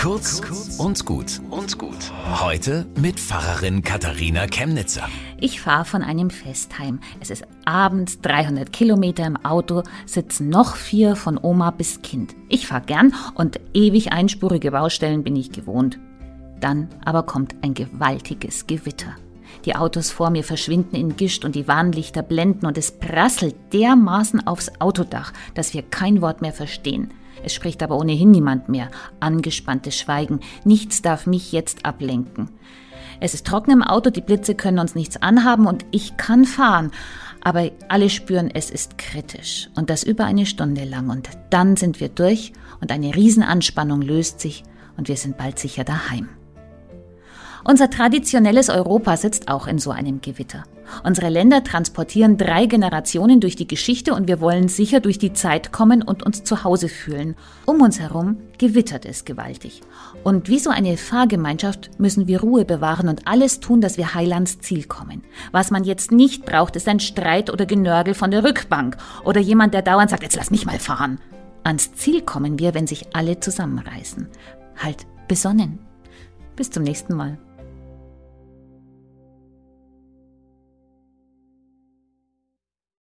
Kurz und gut und gut. Heute mit Pfarrerin Katharina Chemnitzer. Ich fahre von einem Fest heim. Es ist abends 300 Kilometer im Auto, sitzen noch vier von Oma bis Kind. Ich fahre gern und ewig einspurige Baustellen bin ich gewohnt. Dann aber kommt ein gewaltiges Gewitter. Die Autos vor mir verschwinden in Gischt und die Warnlichter blenden und es prasselt dermaßen aufs Autodach, dass wir kein Wort mehr verstehen. Es spricht aber ohnehin niemand mehr. Angespanntes Schweigen. Nichts darf mich jetzt ablenken. Es ist trocken im Auto, die Blitze können uns nichts anhaben und ich kann fahren. Aber alle spüren, es ist kritisch. Und das über eine Stunde lang. Und dann sind wir durch und eine Riesenanspannung löst sich und wir sind bald sicher daheim. Unser traditionelles Europa sitzt auch in so einem Gewitter. Unsere Länder transportieren drei Generationen durch die Geschichte und wir wollen sicher durch die Zeit kommen und uns zu Hause fühlen. Um uns herum gewittert es gewaltig. Und wie so eine Fahrgemeinschaft müssen wir Ruhe bewahren und alles tun, dass wir heil ans Ziel kommen. Was man jetzt nicht braucht, ist ein Streit oder Genörgel von der Rückbank oder jemand, der dauernd sagt, jetzt lass mich mal fahren. Ans Ziel kommen wir, wenn sich alle zusammenreißen. Halt besonnen. Bis zum nächsten Mal.